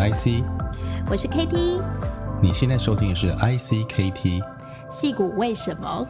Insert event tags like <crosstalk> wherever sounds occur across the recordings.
是 IC，我是 KT。你现在收听的是 IC KT。戏骨为什么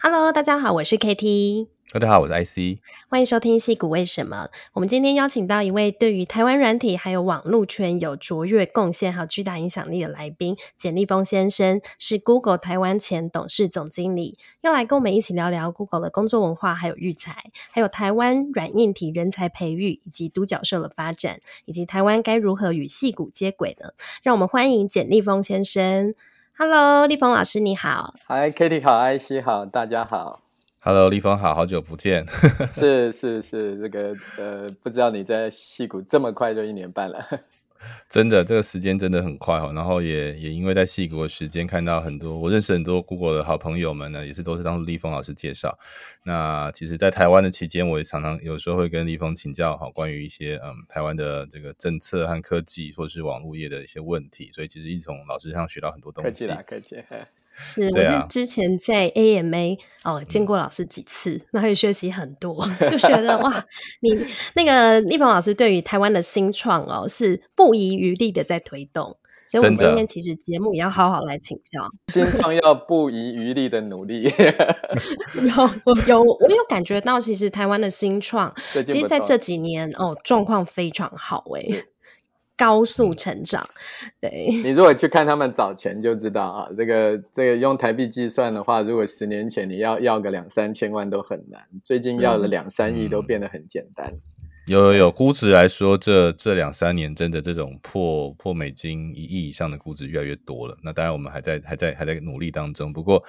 ？Hello，大家好，我是 KT。大家好，我是 IC，欢迎收听《戏谷为什么》。我们今天邀请到一位对于台湾软体还有网络圈有卓越贡献还有巨大影响力的来宾，简立峰先生是 Google 台湾前董事总经理，要来跟我们一起聊聊 Google 的工作文化，还有育才，还有台湾软硬体人才培育以及独角兽的发展，以及台湾该如何与戏谷接轨呢。让我们欢迎简立峰先生。Hello，立峰老师你好。Hi，Kitty 好，IC 好，大家好。Hello，立峰好，好久不见。<laughs> 是是是，这个呃，不知道你在戏谷这么快就一年半了。<laughs> 真的，这个时间真的很快哦。然后也也因为在戏谷的时间，看到很多我认识很多 Google 的好朋友们呢，也是都是当初立峰老师介绍。那其实，在台湾的期间，我也常常有时候会跟立峰请教哈，关于一些嗯台湾的这个政策和科技，或是网络业的一些问题。所以其实一直从老师上学到很多东西。客气啦，客气。是，我是之前在 AMA 哦见过老师几次，那也学习很多，<laughs> 就觉得哇，你那个立鹏老师对于台湾的新创哦是不遗余力的在推动，所以我们今天其实节目也要好好来请教新创要不遗余力的努力。<laughs> 有我有我有感觉到，其实台湾的新创，其实在这几年哦状况非常好哎、欸。高速成长，对。你如果去看他们早前就知道啊，这个这个用台币计算的话，如果十年前你要要个两三千万都很难，最近要了两三亿都变得很简单。嗯、有有有，估值来说，这这两三年真的这种破破美金一亿以上的估值越来越多了。那当然我们还在还在还在努力当中。不过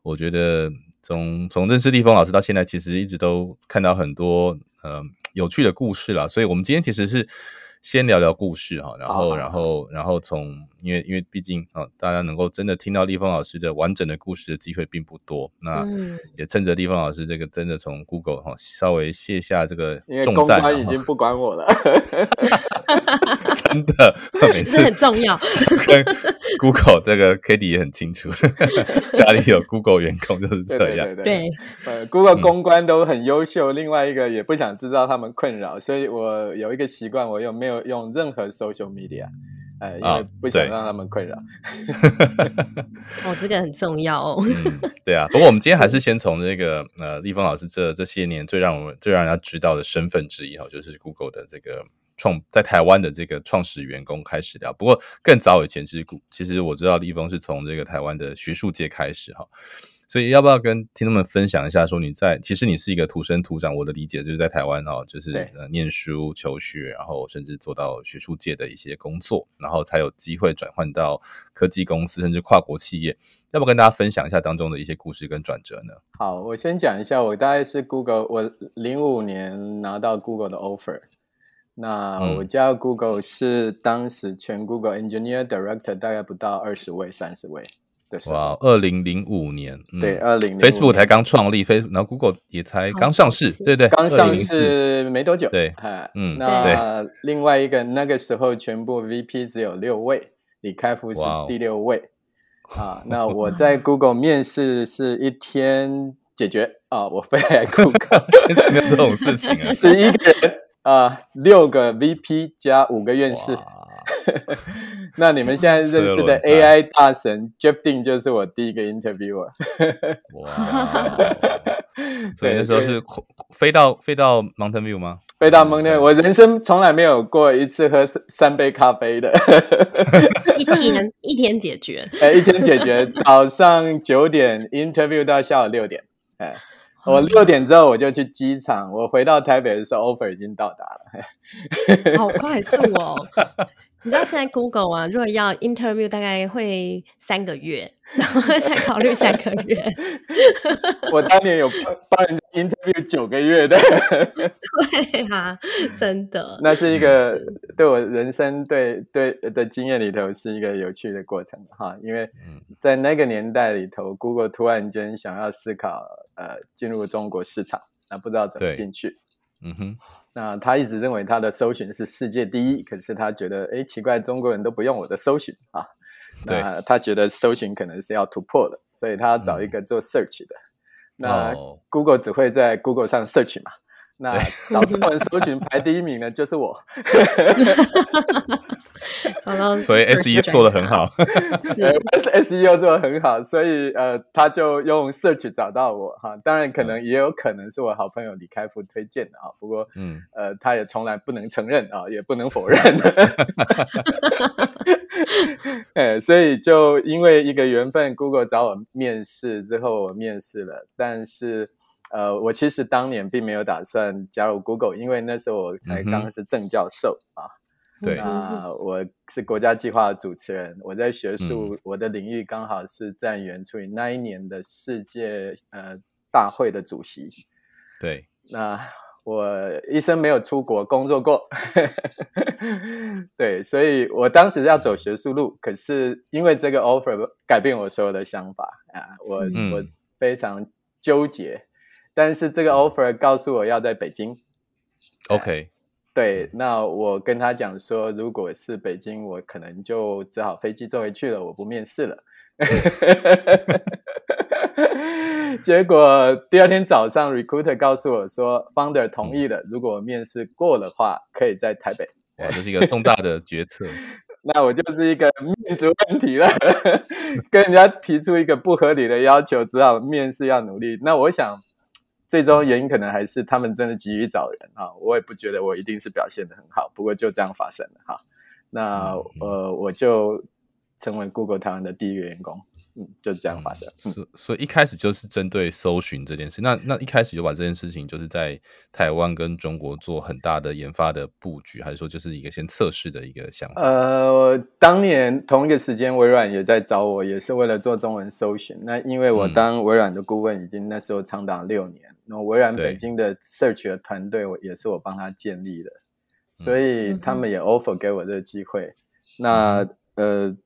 我觉得从从认识立峰老师到现在，其实一直都看到很多呃有趣的故事啦。所以我们今天其实是。先聊聊故事哈，然后，然后，然后从，因为，因为毕竟啊，大家能够真的听到立峰老师的完整的故事的机会并不多，那也趁着立峰老师这个真的从 Google 哈稍微卸下这个重担，公关已经不管我了，真的，每次很重要。跟 Google 这个 Kitty 也很清楚，家里有 Google 员工就是这样，对，对，对，对，呃，Google 公关都很优秀，嗯，另外一个也不想制造他们困扰，所以我有一个习惯，我又没有。用任何 social media，呃，因为不想让他们困扰。<laughs> 哦，这个很重要哦。<laughs> 嗯，对啊。不过我们今天还是先从这个呃，立峰老师这这些年最让我们最让人家知道的身份之一哈，就是 Google 的这个创在台湾的这个创始员工开始聊。不过更早以前其实，其实我知道立峰是从这个台湾的学术界开始哈。所以要不要跟听众们分享一下，说你在其实你是一个土生土长，我的理解就是在台湾哦，就是呃念书求学，然后甚至做到学术界的一些工作，然后才有机会转换到科技公司，甚至跨国企业。要不要跟大家分享一下当中的一些故事跟转折呢？好，我先讲一下，我大概是 Google，我零五年拿到 Google 的 offer，那我加入 Google 是当时全 Google Engineer Director 大概不到二十位、三十位。哇，二零零五年，嗯、对，二零 Facebook 才刚创立，Facebook，然后 Google 也才刚上市，对对，刚？上市没多久，对，嗯，那另外一个那个时候全部 VP 只有六位，李开复是第六位，<laughs> 啊，那我在 Google 面试是一天解决啊，我飞来 <laughs> Google，<laughs> 现在没有这种事情啊，十一个人啊，六个 VP 加五个院士。<laughs> 那你们现在认识的 AI 大神 Jeff Dean 就是我第一个 interviewer。哇！<laughs> 所以那时候是飞到飞到 Mountain View 吗？飞到 Mountain View，我人生从来没有过一次喝三杯咖啡的。<laughs> 一天一天解决？哎，一天解决。早上九点 interview 到下午六点。哎，我六点之后我就去机场，我回到台北的时候 offer 已经到达了。好快速哦！<laughs> 你知道现在 Google 啊，如果要 interview，大概会三个月，<laughs> 然后再考虑三个月。我当年有帮人家 interview 九个月的。<laughs> 对啊，真的。那是一个对我人生对对的经验里头是一个有趣的过程哈，因为在那个年代里头，Google 突然间想要思考呃进入中国市场，那不知道怎么进去。嗯哼。那他一直认为他的搜寻是世界第一，可是他觉得，哎，奇怪，中国人都不用我的搜寻啊。那他觉得搜寻可能是要突破的，所以他要找一个做 search 的。嗯、那 Google 只会在 Google 上 search 嘛？那找中文搜寻排第一名的，就是我。<laughs> 所以 SEO 做的很好，<laughs> 是 SEO 做得很好，所以呃，他就用 search 找到我哈。当然，可能也有可能是我好朋友李开复推荐的啊。不过，嗯，呃，他也从来不能承认啊，也不能否认。<laughs> 哎，所以就因为一个缘分，Google 找我面试之后，我面试了。但是，呃，我其实当年并没有打算加入 Google，因为那时候我才刚是正教授啊。<laughs> 对，那我是国家计划的主持人，我在学术，我的领域刚好是在原处理那一年的世界呃大会的主席。对，那我一生没有出国工作过，<laughs> 对，所以我当时要走学术路，可是因为这个 offer 改变我所有的想法啊，我、嗯、我非常纠结，但是这个 offer 告诉我要在北京，OK。对，那我跟他讲说，如果是北京，我可能就只好飞机坐回去了，我不面试了。<laughs> 结果第二天早上，recruiter 告诉我说，founder 同意了，嗯、如果面试过的话，可以在台北。哇，这是一个重大的决策。<laughs> 那我就是一个面子问题了，<laughs> 跟人家提出一个不合理的要求，只好面试要努力。那我想。最终原因可能还是他们真的急于找人啊，我也不觉得我一定是表现的很好，不过就这样发生了哈。那呃，我就成为 Google 台湾的第一个员工，嗯，就这样发生。所、嗯、所以一开始就是针对搜寻这件事，那那一开始就把这件事情就是在台湾跟中国做很大的研发的布局，还是说就是一个先测试的一个想法？呃，当年同一个时间，微软也在找我，也是为了做中文搜寻。那因为我当微软的顾问，已经那时候长达六年。那微软北京的 search 的团队，我也是我帮他建立的，所以他们也 offer 给我这个机会。那呃，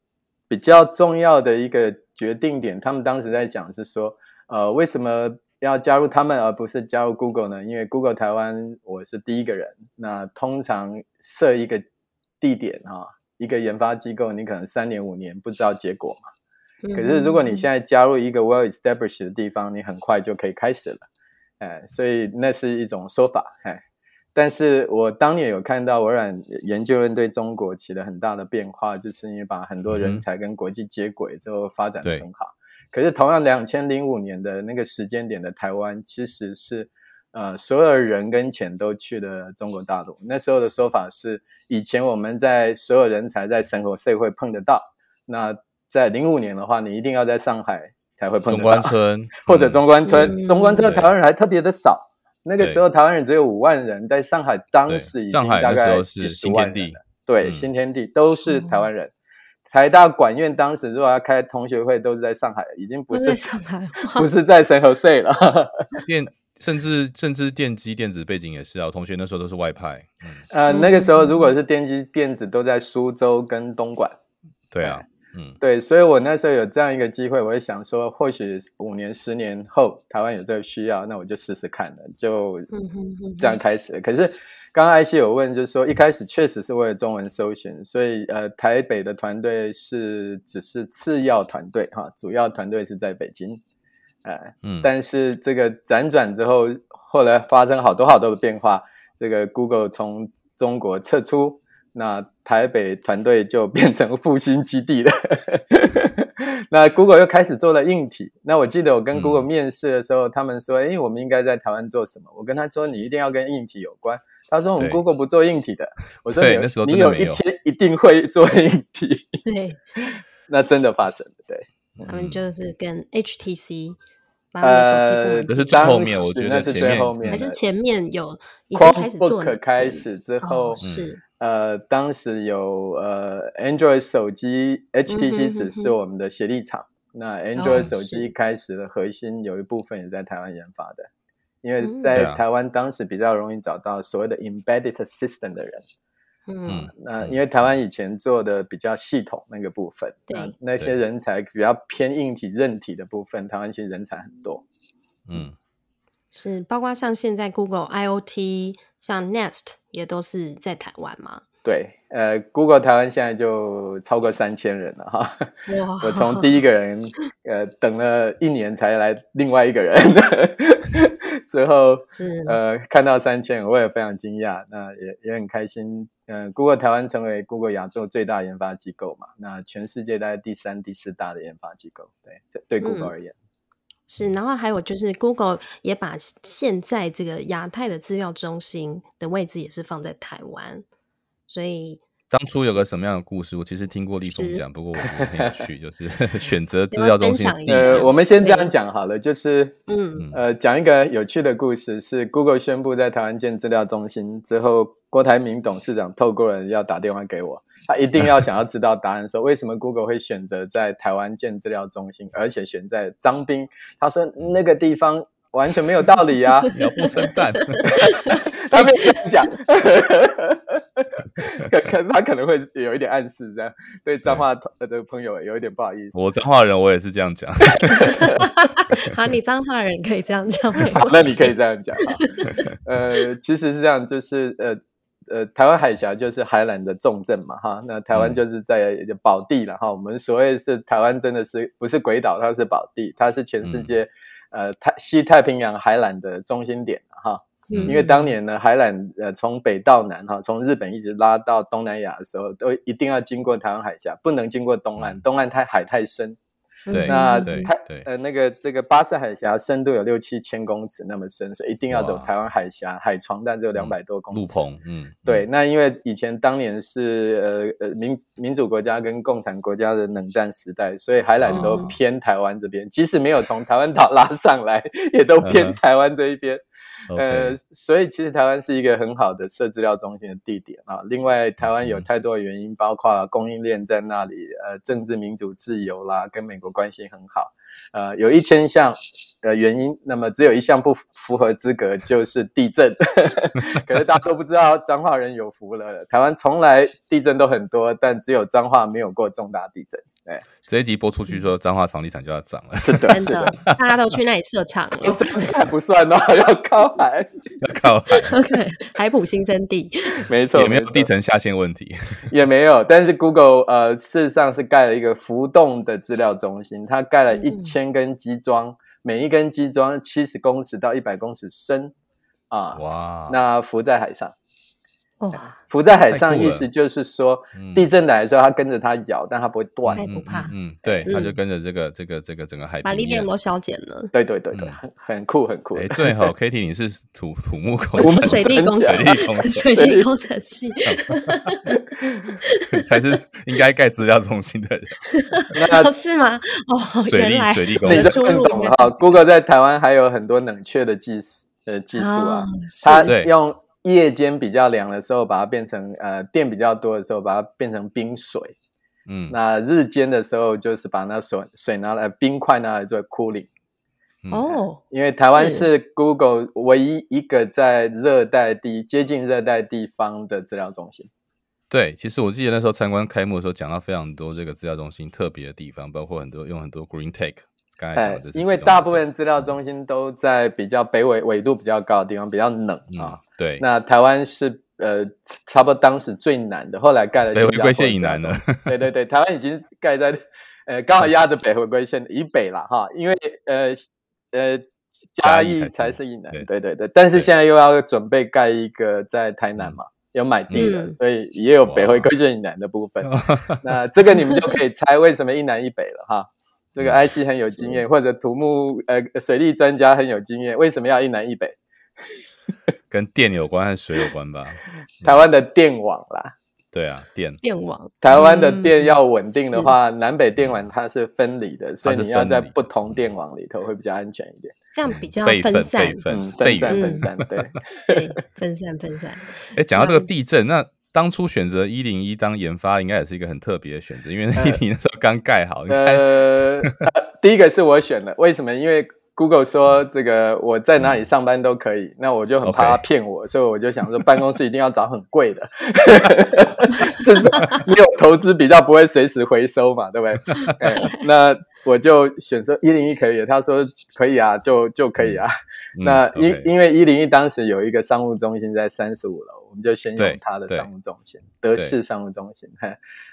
比较重要的一个决定点，他们当时在讲是说，呃，为什么要加入他们而不是加入 Google 呢？因为 Google 台湾我是第一个人。那通常设一个地点啊，一个研发机构，你可能三年五年不知道结果嘛。可是如果你现在加入一个 well established 的地方，你很快就可以开始了。哎，所以那是一种说法，哎，但是我当年有看到微软研究院对中国起了很大的变化，就是因为把很多人才跟国际接轨之后发展得很好。可是同样两千零五年的那个时间点的台湾，其实是呃所有人跟钱都去了中国大陆。那时候的说法是，以前我们在所有人才在生活社会碰得到，那在零五年的话，你一定要在上海。才会碰到中关村 <laughs> 或者中关村，嗯、中关村的台湾人还特别的少。那个时候台湾人只有五万人，在上海当时已经大概是新天地。对，新天地都是台湾人。嗯、台大管院当时如果要开同学会，都是在上海，已经不是上海，不是在圣荷西了。<laughs> 电甚至甚至电机电子背景也是啊，同学那时候都是外派。嗯、呃，那个时候如果是电机电子，都在苏州跟东莞。对啊。嗯，对，所以我那时候有这样一个机会，我也想说，或许五年、十年后台湾有这个需要，那我就试试看了，就这样开始了。可是刚刚 IC 有问，就是说一开始确实是为了中文搜寻，所以呃，台北的团队是只是次要团队哈，主要团队是在北京，呃，嗯，但是这个辗转之后，后来发生好多好多的变化，这个 Google 从中国撤出。那台北团队就变成复兴基地了。<laughs> 那 Google 又开始做了硬体。那我记得我跟 Google 面试的时候，嗯、他们说：“哎，我们应该在台湾做什么？”我跟他说：“你一定要跟硬体有关。”他说：“我们 Google 不做硬体的。”我说：“你有，你有一天一定会做硬体。”对，<laughs> 那真的发生了。对，他们就是跟 HTC 把他们的手机部门，这是最后面，我觉得那是最后面，还是前面有已经开始做可。开始之后是。呃，当时有呃，Android 手机，HTC 只是我们的协力厂。嗯、那 Android 手机开始的核心有一部分也在台湾研发的，因为在台湾当时比较容易找到所谓的 Embedded System 的人。嗯，那因为台湾。以前做的比较系统那个部分，对，那些人才比较偏硬体、韧体的部分，台湾其实人才很多。嗯，是包括像现在 Google IoT。像 Nest 也都是在台湾嘛？对，呃，Google 台湾现在就超过三千人了哈。哇 <laughs> 我从第一个人，呃，等了一年才来另外一个人。<laughs> 最后是呃看到三千，我也非常惊讶，那也也很开心。嗯、呃，Google 台湾成为 Google 亚洲最大研发机构嘛，那全世界大概第三、第四大的研发机构，对，对 Google 而言。嗯是，然后还有就是，Google 也把现在这个亚太的资料中心的位置也是放在台湾，所以当初有个什么样的故事，我其实听过立峰讲，不过我觉得很有趣，就是 <laughs> 选择 <laughs> 资料中心。呃，我们先这样讲好了，就是嗯呃，讲一个有趣的故事，是 Google 宣布在台湾建资料中心之后，郭台铭董事长透过人要打电话给我。他一定要想要知道答案，说为什么 Google 会选择在台湾建资料中心，而且选在彰滨？他说那个地方完全没有道理啊，鸟不生蛋。<laughs> 他没有这样讲，可可他可能会有一点暗示，这样对彰化的朋友有一点不好意思。我彰化人，我也是这样讲。<laughs> 好，你彰化人可以这样讲。好，那你可以这样讲。呃，其实是这样，就是呃。呃，台湾海峡就是海缆的重镇嘛，哈，那台湾就是在宝地了，哈、嗯。我们所谓是台湾，真的是不是鬼岛，它是宝地，它是全世界、嗯、呃太西太平洋海缆的中心点，哈。嗯、因为当年呢，海缆呃从北到南，哈，从日本一直拉到东南亚的时候，都一定要经过台湾海峡，不能经过东岸，嗯、东岸太海太深。对，那它呃那个这个巴士海峡深度有六七千公尺那么深，所以一定要走台湾海峡，海床但只有两百多公尺。陆棚，嗯，对。那因为以前当年是呃呃民民主国家跟共产国家的冷战时代，所以海缆都偏台湾这边，即使没有从台湾岛拉上来，也都偏台湾这一边。呃所以其实台湾是一个很好的设资料中心的地点啊。另外，台湾有太多的原因，包括供应链在那里，呃，政治民主自由啦，跟美国关系很好。呃，有一千项的原因，那么只有一项不符合资格，就是地震。<laughs> 可是大家都不知道，彰化人有福了，台湾从来地震都很多，但只有彰化没有过重大地震。对，这一集播出去说，彰化房地产就要涨了。是的，是的，大家都去那里设厂，还不算哦，<laughs> 要靠海，<laughs> 要靠海。OK，海埔新生地，没错，也没有地层下陷问题，也没有。但是 Google 呃，事实上是盖了一个浮动的资料中心，它盖了一千根基桩，嗯、每一根基桩七十公尺到一百公尺深啊，哇，那浮在海上。浮在海上，意思就是说，地震来的时候，它跟着它摇，但它不会断，不怕。嗯，对，它就跟着这个、这个、这个整个海，把力量都消减了。对对对对，很很酷，很酷。哎，对哈，Katie，你是土土木工程，我们水利工程，水利工程系，<laughs> 才是应该盖资料中心的人。那是吗？哦，水利水利工程。你是很懂哈，Google 在台湾还有很多冷却的技术呃技术啊，它用。夜间比较凉的时候，把它变成呃电比较多的时候，把它变成冰水。嗯，那日间的时候，就是把那水水拿来冰块拿来做 cooling。哦，因为台湾是 Google 唯一一个在热带地接近热带地方的资料中心。对，其实我记得那时候参观开幕的时候，讲到非常多这个资料中心特别的地方，包括很多用很多 green tech。刚才讲的这些，因为大部分资料中心都在比较北纬纬度比较高的地方，比较冷啊。对，那台湾是呃，差不多当时最南的，后来盖了北回归线以南的。对对对，台湾已经盖在呃，刚好压着北回归线以北了哈，因为呃呃嘉义才是以南。对对对，但是现在又要准备盖一个在台南嘛，有买地了，所以也有北回归线以南的部分。<laughs> 那这个你们就可以猜为什么一南一北了哈。这个 IC 很有经验，或者土木呃水利专家很有经验，为什么要一南一北？<laughs> 跟电有关还是水有关吧？<laughs> 台湾的电网啦，对啊，电。电网。台湾的电要稳定的话，南北电网它是分离的，所以你要在不同电网里头会比较安全一点，这样比较分散，嗯，分散分散，对，<laughs> 分散分散。哎，讲到这个地震，那。当初选择一零一当研发，应该也是一个很特别的选择，因为一零一那时候刚盖好。<laughs> 呃，第一个是我选的，为什么？因为 Google 说这个我在哪里上班都可以，嗯、那我就很怕他骗我.所以我就想说办公室一定要找很贵的，<laughs> 至少没有投资比较不会随时回收嘛，对不对？<laughs> 那我就选择一零一可以，他说可以啊，就就可以啊。嗯、那因、嗯 okay. 因为一零一当时有一个商务中心在三十五楼。我们就先用它的商务中心，德式商务中心。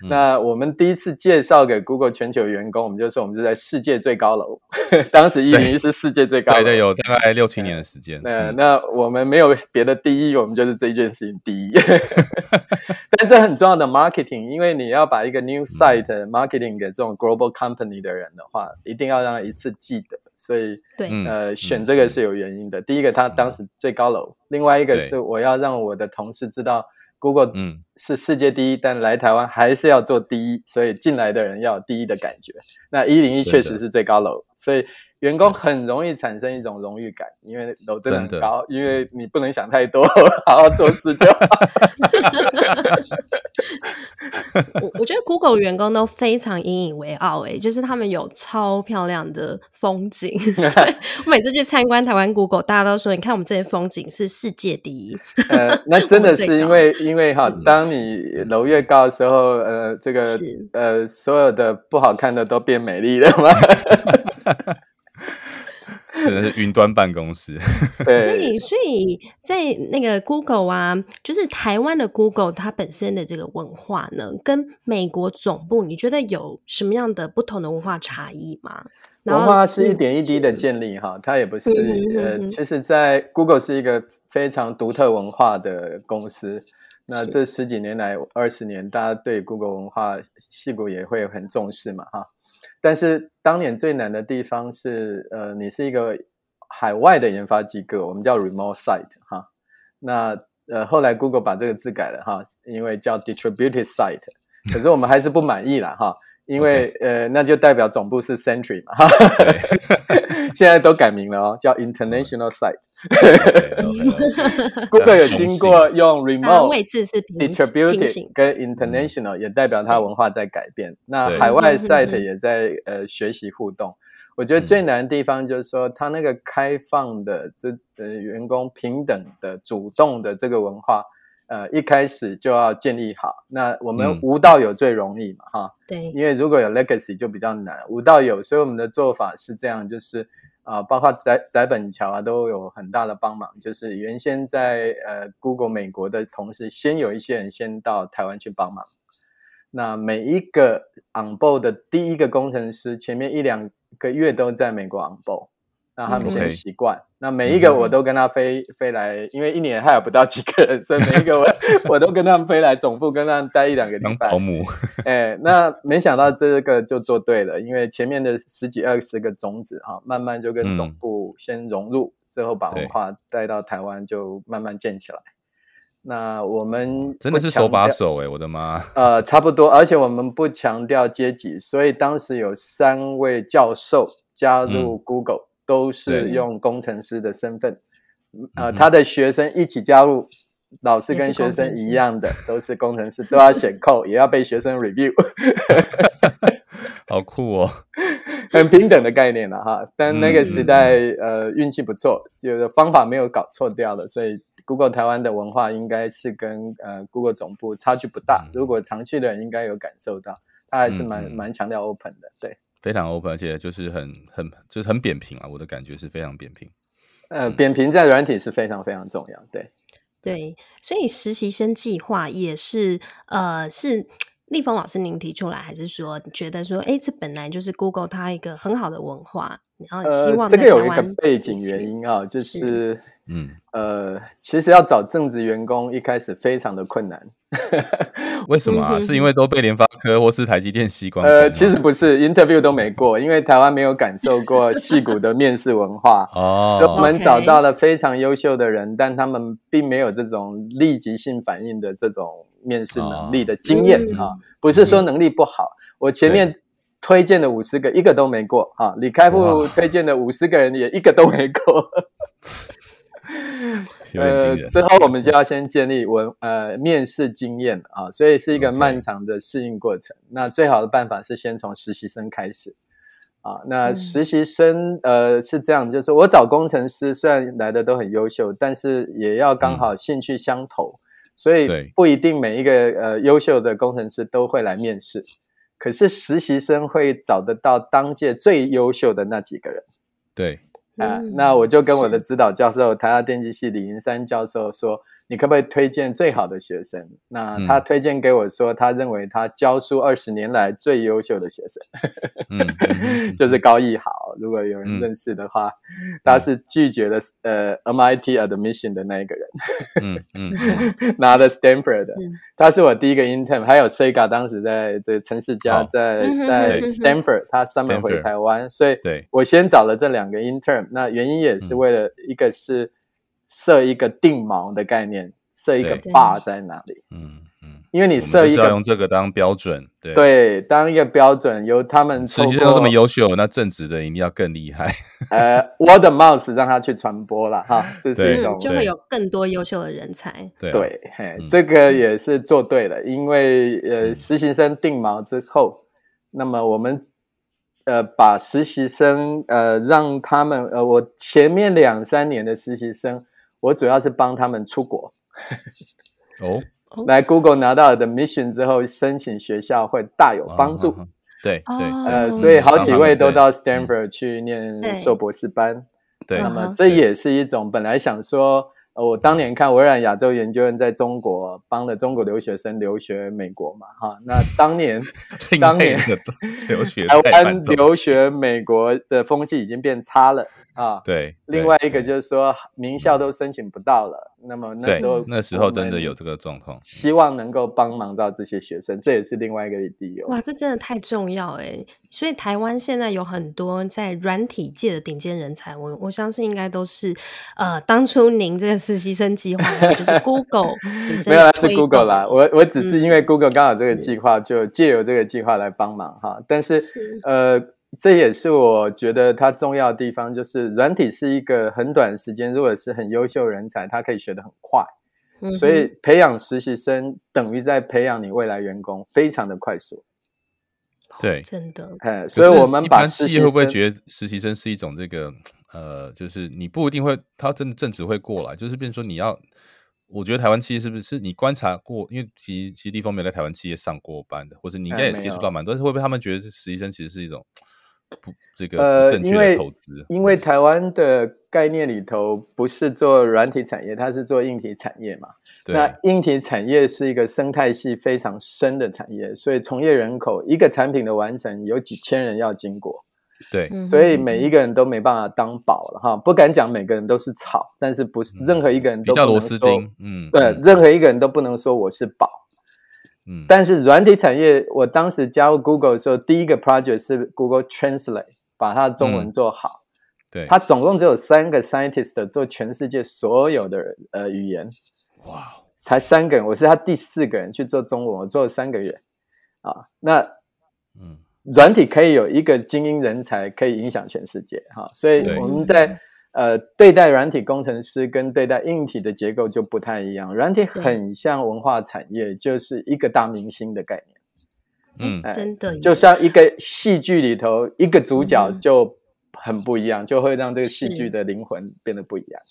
那我们第一次介绍给 Google 全球员工，我们就说我们是在世界最高楼，<laughs> 当时一零一是世界最高楼，对对，有大概六七年的时间。那那我们没有别的第一，我们就是这一件事情第一。<laughs> 但这很重要的 marketing，因为你要把一个 new site marketing 给这种 global company 的人的话，一定要让他一次记得。所以，对，呃，选这个是有原因的。第一个，它当时最高楼；另外一个是我要让我的同事知道，Google 是世界第一，但来台湾还是要做第一，所以进来的人要有第一的感觉。那一零一确实是最高楼，所以。员工很容易产生一种荣誉感，因为楼真的很高，因为你不能想太多，<laughs> 好好做事就好。<laughs> 我我觉得 Google 员工都非常引以为傲，诶，就是他们有超漂亮的风景。<laughs> 所以我每次去参观台湾 Google，大家都说，你看我们这些风景是世界第一。呃，那真的是因为因为哈，当你楼越高的时候，呃，这个呃，所有的不好看的都变美丽了嘛。真的是云端办公室，<laughs> 所以所以在那个 Google 啊，就是台湾的 Google，它本身的这个文化呢，跟美国总部，你觉得有什么样的不同的文化差异吗？文化是一点一滴的建立哈，它也不是呃，其实，在 Google 是一个非常独特文化的公司。那这十几年来，二十年，大家对 Google 文化，戏骨也会很重视嘛，哈。但是当年最难的地方是，呃，你是一个海外的研发机构，我们叫 remote site 哈。那呃，后来 Google 把这个字改了哈，因为叫 distributed site，可是我们还是不满意啦哈。因为.呃，那就代表总部是 Century 嘛，哈哈哈现在都改名了哦，叫 International Site。Google 有经过用 Remote、位置是 Distributed 跟 International，也代表它文化在改变。那海外 Site 也在呃学习互动。我觉得最难的地方就是说，它那个开放的这呃员工平等的主动的这个文化。呃，一开始就要建立好。那我们无到有最容易嘛，哈。因为如果有 legacy 就比较难，无到有，所以我们的做法是这样，就是啊、呃，包括翟翟本桥啊，都有很大的帮忙。就是原先在呃 Google 美国的同事，先有一些人先到台湾去帮忙。那每一个 onboard 的第一个工程师，前面一两个月都在美国 onboard。让他们先习惯。Okay. 那每一个我都跟他飞、嗯、飞来，因为一年还有不到几个人，所以每一个我 <laughs> 我都跟他们飞来总部，跟他们待一两个礼拜。保姆。哎，那没想到这个就做对了，因为前面的十几二十个种子哈，慢慢就跟总部先融入，之、嗯、后把文化带到台湾，就慢慢建起来。那我们真的是手把手哎，我的妈！呃，差不多，而且我们不强调阶级，所以当时有三位教授加入 Google、嗯。都是用工程师的身份，呃，他的学生一起加入，老师跟学生一样的，是都是工程师，都要写 code，也要被学生 review，<laughs> 好酷哦，<laughs> 很平等的概念了哈。但那个时代，嗯、呃，运气不错，就是方法没有搞错掉了，所以 Google 台湾的文化应该是跟呃 Google 总部差距不大。嗯、如果常去的人应该有感受到，他还是蛮蛮强调 open 的，对。非常 open，而且就是很很就是很扁平啊！我的感觉是非常扁平。呃，扁平在软体是非常非常重要，对对。所以实习生计划也是呃，是立峰老师您提出来，还是说觉得说，哎，这本来就是 Google 它一个很好的文化，然后希望呃，这个有一个背景原因啊，就是。是嗯，呃，其实要找正职员工，一开始非常的困难。<laughs> 为什么啊？是因为都被联发科或是台积电吸光？呃，其实不是，interview 都没过，因为台湾没有感受过戏骨的面试文化。<laughs> 哦，就我们找到了非常优秀的人，但他们并没有这种立即性反应的这种面试能力的经验啊。不是说能力不好，我前面推荐的五十个，一个都没过啊。李开复推荐的五十个人，也一个都没过。<laughs> <laughs> 呃，之后我们就要先建立文呃面试经验啊，所以是一个漫长的适应过程。那最好的办法是先从实习生开始啊。那实习生呃是这样，就是我找工程师虽然来的都很优秀，但是也要刚好兴趣相投，嗯、所以不一定每一个呃优秀的工程师都会来面试。可是实习生会找得到当届最优秀的那几个人。对。啊，那我就跟我的指导教授，台大电机系李云山教授说：“你可不可以推荐最好的学生？那他推荐给我说，他认为他教书二十年来最优秀的学生，嗯、<laughs> 就是高逸豪。如果有人认识的话，嗯、他是拒绝了呃 MIT admission 的那一个人，嗯嗯，<laughs> 拿了 Stanford 的，他是我第一个 intern。还有 Sega 当时在这个陈世佳在在 Stanford，他 summer 回台湾，所以我先找了这两个 intern。那原因也是为了一个是。设一个定锚的概念，设一个 bar 在哪里？嗯嗯，因为你设一个，要用这个当标准，对对，当一个标准，由他们实习生都这么优秀，那正职的一定要更厉害。呃，word of mouth 让他去传播了哈，这是一种就会有更多优秀的人才。对，嘿，这个也是做对了，因为呃，实习生定锚之后，那么我们。呃，把实习生呃，让他们呃，我前面两三年的实习生，我主要是帮他们出国。哦，来 Google 拿到了的 mission 之后，申请学校会大有帮助。对对，呃，所以好几位都到 Stanford 去念硕博士班。对，那么这也是一种本来想说。呃，我当年看微软亚洲研究院在中国帮了中国留学生留学美国嘛，哈，那当年 <laughs> 当年留学台湾留学美国的风气已经变差了。啊，对，另外一个就是说，名校都申请不到了。那么那时候，那时候真的有这个状况，希望能够帮忙到这些学生，这也是另外一个理由。哇，这真的太重要哎！所以台湾现在有很多在软体界的顶尖人才，我我相信应该都是呃，当初您这个实习生计划就是 <laughs> Google 没有啦，是 Google 啦。我我只是因为 Google 刚好这个计划，就借由这个计划来帮忙哈。但是呃。这也是我觉得它重要的地方，就是软体是一个很短时间，如果是很优秀人才，他可以学得很快，嗯、所以培养实习生等于在培养你未来员工，非常的快速。对，真的。哎，所以我们把实习生会不会觉得实习生是一种这个呃，就是你不一定会，他真的正职会过来，就是变成说你要，我觉得台湾企业是不是你观察过？因为其实其实立峰没有在台湾企业上过班的，或者你应该也接触到蛮多，但是会不会他们觉得实习生其实是一种？不，这个呃，因为因为台湾的概念里头不是做软体产业，它是做硬体产业嘛。对那硬体产业是一个生态系非常深的产业，所以从业人口一个产品的完成有几千人要经过。对，所以每一个人都没办法当宝了哈。不敢讲每个人都是草，但是不是任何一个人都不能说，嗯、比较螺丝钉。嗯，对，嗯、任何一个人都不能说我是宝。嗯，但是软体产业，我当时加入 Google 的时候，第一个 project 是 Google Translate，把它的中文做好。嗯、对，它总共只有三个 scientist 做全世界所有的人呃语言。哇，才三个人，我是他第四个人去做中文，我做了三个月。啊，那嗯，软体可以有一个精英人才，可以影响全世界哈，所以我们在。呃，对待软体工程师跟对待硬体的结构就不太一样。软体很像文化产业，就是一个大明星的概念。嗯，呃、真的，就像一个戏剧里头一个主角就很不一样，嗯、就会让这个戏剧的灵魂变得不一样。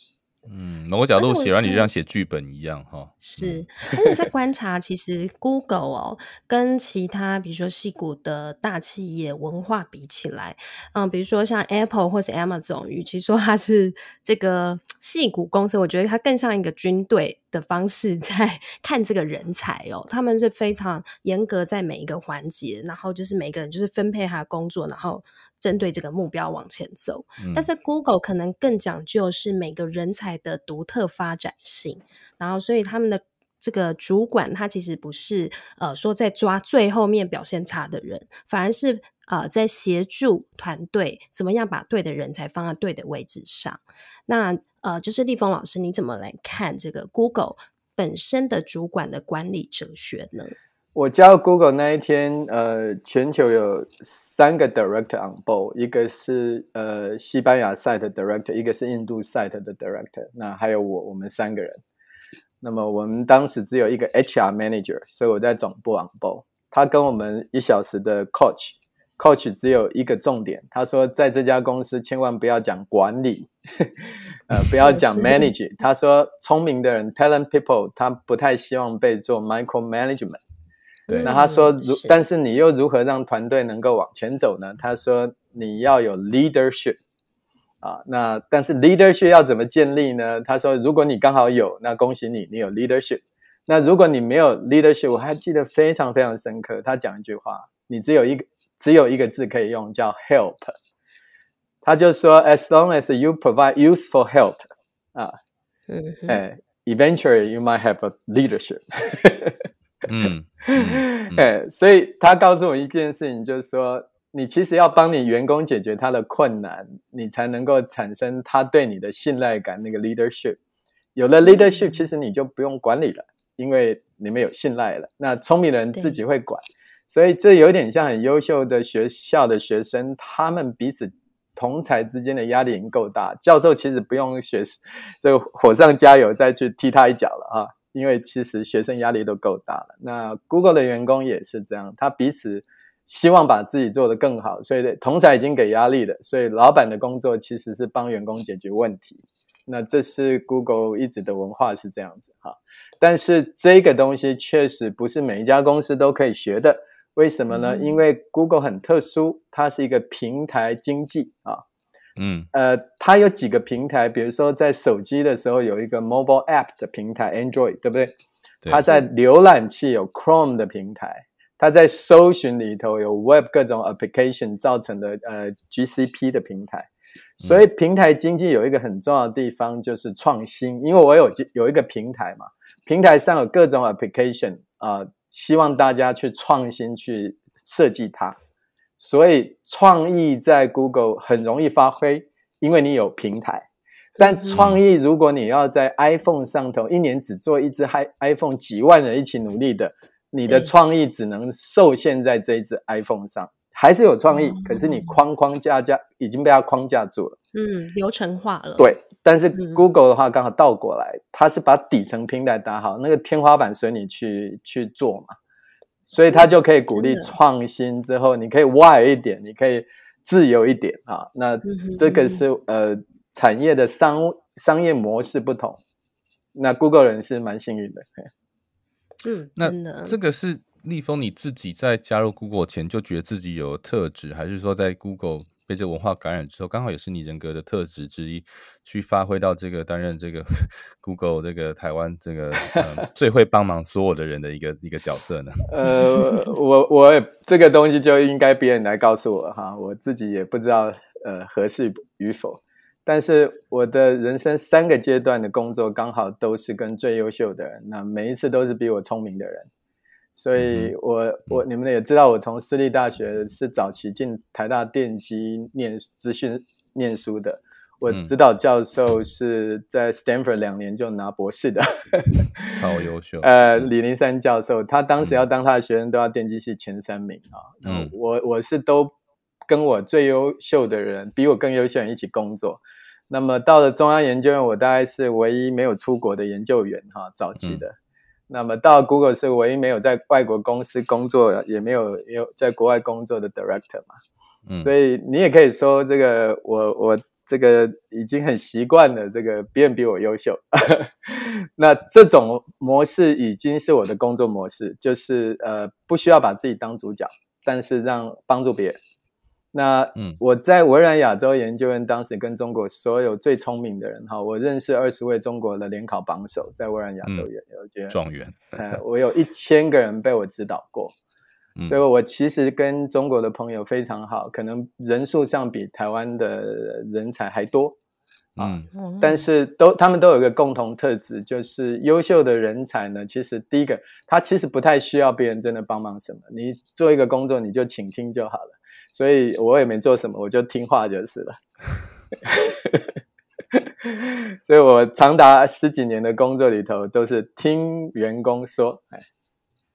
嗯，某个角度写完，你就像写剧本一样哈。是，而且在观察，其实 Google 哦，跟其他比如说矽谷的大企业文化比起来，嗯，比如说像 Apple 或是 Amazon，与其说它是这个矽谷公司，我觉得它更像一个军队的方式 <laughs> 在看这个人才哦。他们是非常严格在每一个环节，然后就是每个人就是分配他的工作，然后。针对这个目标往前走，嗯、但是 Google 可能更讲究是每个人才的独特发展性，然后所以他们的这个主管他其实不是呃说在抓最后面表现差的人，反而是呃在协助团队怎么样把对的人才放在对的位置上。那呃就是立峰老师，你怎么来看这个 Google 本身的主管的管理哲学呢？我加入 Google 那一天，呃，全球有三个 Director on board，一个是呃西班牙 Site Director，一个是印度 Site 的 Director，那还有我，我们三个人。那么我们当时只有一个 HR Manager，所以我在总部 on board。他跟我们一小时的 Coach，Coach 只有一个重点，他说在这家公司千万不要讲管理，呃，不要讲 Manage。他说聪明的人 Talent People，他不太希望被做 Micro Management。对，那他说如，是但是你又如何让团队能够往前走呢？他说你要有 leadership，啊。那但是 leadership 要怎么建立呢？他说，如果你刚好有，那恭喜你，你有 leadership。那如果你没有 leadership，我还记得非常非常深刻，他讲一句话，你只有一个只有一个字可以用，叫 help。他就说，as long as you provide useful help，啊，嗯，哎，eventually you might have a leadership。嗯，哎，所以他告诉我一件事情，就是说，你其实要帮你员工解决他的困难，你才能够产生他对你的信赖感，那个 leadership。有了 leadership，其实你就不用管理了。因为你们有信赖了，那聪明的人自己会管，所以这有点像很优秀的学校的学生，他们彼此同才之间的压力已经够大。教授其实不用学这个火上加油再去踢他一脚了啊，因为其实学生压力都够大了。那 Google 的员工也是这样，他彼此希望把自己做得更好，所以同才已经给压力了，所以老板的工作其实是帮员工解决问题。那这是 Google 一直的文化是这样子哈。但是这个东西确实不是每一家公司都可以学的，为什么呢？因为 Google 很特殊，它是一个平台经济啊，嗯，呃，它有几个平台，比如说在手机的时候有一个 Mobile App 的平台 Android，对不对？它在浏览器有 Chrome 的平台，它在搜寻里头有 Web 各种 Application 造成的呃 GCP 的平台，所以平台经济有一个很重要的地方就是创新，因为我有有一个平台嘛。平台上有各种 application 啊、呃，希望大家去创新去设计它，所以创意在 Google 很容易发挥，因为你有平台。但创意如果你要在 iPhone 上头，一年只做一只 iPhone，几万人一起努力的，你的创意只能受限在这一只 iPhone 上。还是有创意，可是你框框架架已经被它框架住了，嗯，流程化了。对。但是 Google 的话刚好倒过来，它是把底层平台打好，那个天花板随你去去做嘛，所以他就可以鼓励创新。之后你可以 wide 一点，你可以自由一点啊。那这个是呃产业的商商业模式不同。那 Google 人是蛮幸运的。嗯，那这个是立峰你自己在加入 Google 前就觉得自己有特质，还是说在 Google？被这文化感染之后，刚好也是你人格的特质之一，去发挥到这个担任这个 <laughs> Google 这个台湾这个、呃、最会帮忙所有的人的一个一个角色呢？呃，我我这个东西就应该别人来告诉我哈，我自己也不知道呃合适与否。但是我的人生三个阶段的工作刚好都是跟最优秀的人，那每一次都是比我聪明的人。所以我，我我你们也知道，我从私立大学是早期进台大电机念资讯念书的。我指导教授是在 Stanford 两年就拿博士的，超优秀。呃，李林山教授，他当时要当他的学生都要电机系前三名啊。嗯，我我是都跟我最优秀的人，比我更优秀的人一起工作。那么到了中央研究院，我大概是唯一没有出国的研究员哈，早期的。嗯那么到 Google 是唯一没有在外国公司工作，也没有有在国外工作的 Director 嘛，嗯，所以你也可以说这个我我这个已经很习惯了，这个别人比我优秀，<laughs> 那这种模式已经是我的工作模式，就是呃不需要把自己当主角，但是让帮助别人。那嗯，我在微软亚洲研究院，当时跟中国所有最聪明的人哈，我认识二十位中国的联考榜首，在微软亚洲研究院状元，呃，我有一千个人被我指导过，<laughs> 嗯，所以我其实跟中国的朋友非常好，可能人数上比台湾的人才还多啊，嗯，但是都他们都有一个共同特质，就是优秀的人才呢，其实第一个他其实不太需要别人真的帮忙什么，你做一个工作你就倾听就好了。所以我也没做什么，我就听话就是了。<laughs> 所以我长达十几年的工作里头，都是听员工说。哎，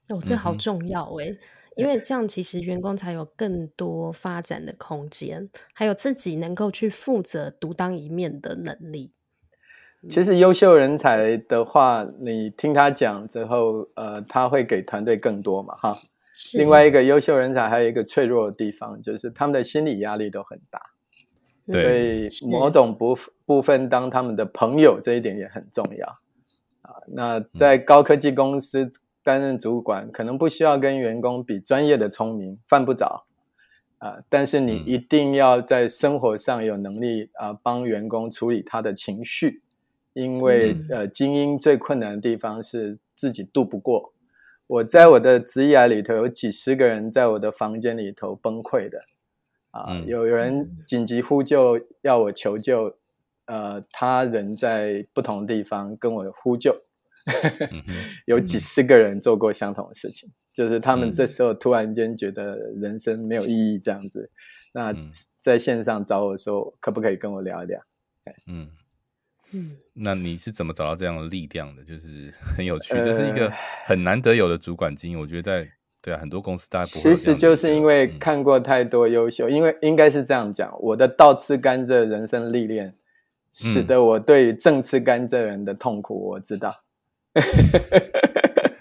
哦，这好重要哎，嗯，因为这样其实员工才有更多发展的空间，还有自己能够去负责独当一面的能力。其实优秀人才的话，你听他讲之后，呃，他会给团队更多嘛，哈。另外一个优秀人才还有一个脆弱的地方，就是他们的心理压力都很大，所以某种部部分当他们的朋友这一点也很重要。啊。那在高科技公司担任主管，可能不需要跟员工比专业的聪明，犯不着，啊，但是你一定要在生活上有能力啊，帮员工处理他的情绪，因为呃，精英最困难的地方是自己度不过。我在我的职涯里头有几十个人在我的房间里头崩溃的。啊，有人紧急呼救要我求救，呃，他人在不同地方跟我呼救，有几十个人做过相同的事情。就是他们这时候突然间觉得人生没有意义这样子，那在线上找我说可不可以跟我聊一聊？嗯嗯，那你是怎么找到这样的力量的？就是 <laughs> 很有趣，这是一个很难得有的主管经验。我觉得在对啊，很多公司大家不。其实就是因为看过太多优秀，因为应该是这样讲，我的倒吃甘蔗人生历练，使得我对正吃甘蔗人的痛苦我知道。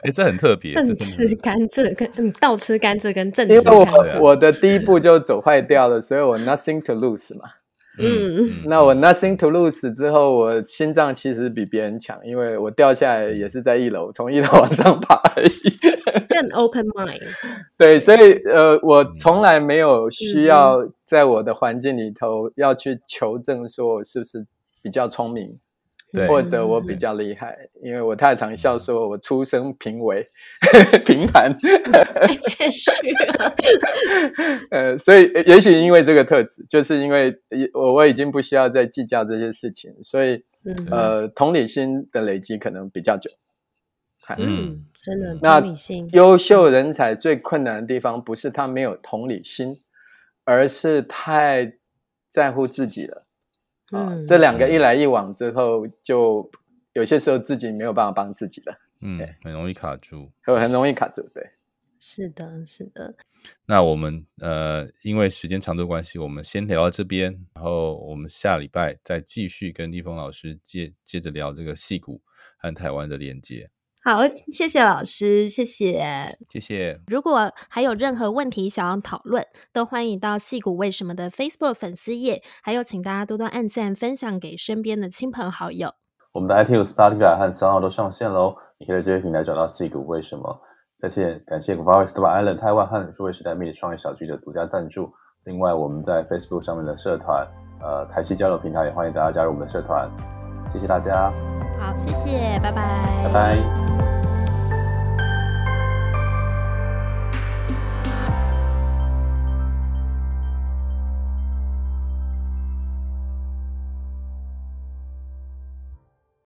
哎，这很特别。<laughs> 正吃甘蔗跟嗯，倒吃甘蔗跟正吃甘蔗。因为我我的第一步就走坏掉了，所以我 nothing to lose 嘛。嗯，那我 nothing to lose 之后，我心脏其实比别人强，因为我掉下来也是在一楼，从一楼往上爬而已。更 open mind。<laughs> 对，所以呃，我从来没有需要在我的环境里头要去求证说我是不是比较聪明。或者我比较厉害，因为我太常笑说，我出生平微，<laughs> 平凡，太谦虚了。呃，所以也许因为这个特质，就是因为我我已经不需要再计较这些事情，所以呃，同理心的累积可能比较久。嗯，真的。那优秀人才最困难的地方，不是他没有同理心，而是太在乎自己了。嗯，这两个一来一往之后，就有些时候自己没有办法帮自己了。嗯，很容易卡住，很容易卡住。对，是的，是的。那我们呃，因为时间长度关系，我们先聊到这边，然后我们下礼拜再继续跟立峰老师接接着聊这个戏骨和台湾的连接。好，谢谢老师，谢谢，谢谢。如果还有任何问题想要讨论，都欢迎到戏骨为什么的 Facebook 粉丝页，还有请大家多多按赞，分享给身边的亲朋好友。我们的 iTunes、Spotify 和 SoundOn 都上线喽，你可以在这些平台找到戏骨为什么。再次感谢 Google Startup Island 台湾和数位时代魅力创业小聚的独家赞助。另外，我们在 Facebook 上面的社团，呃，台矽交流平台也欢迎大家加入我们的社团。谢谢大家。好，谢谢，拜拜，拜拜。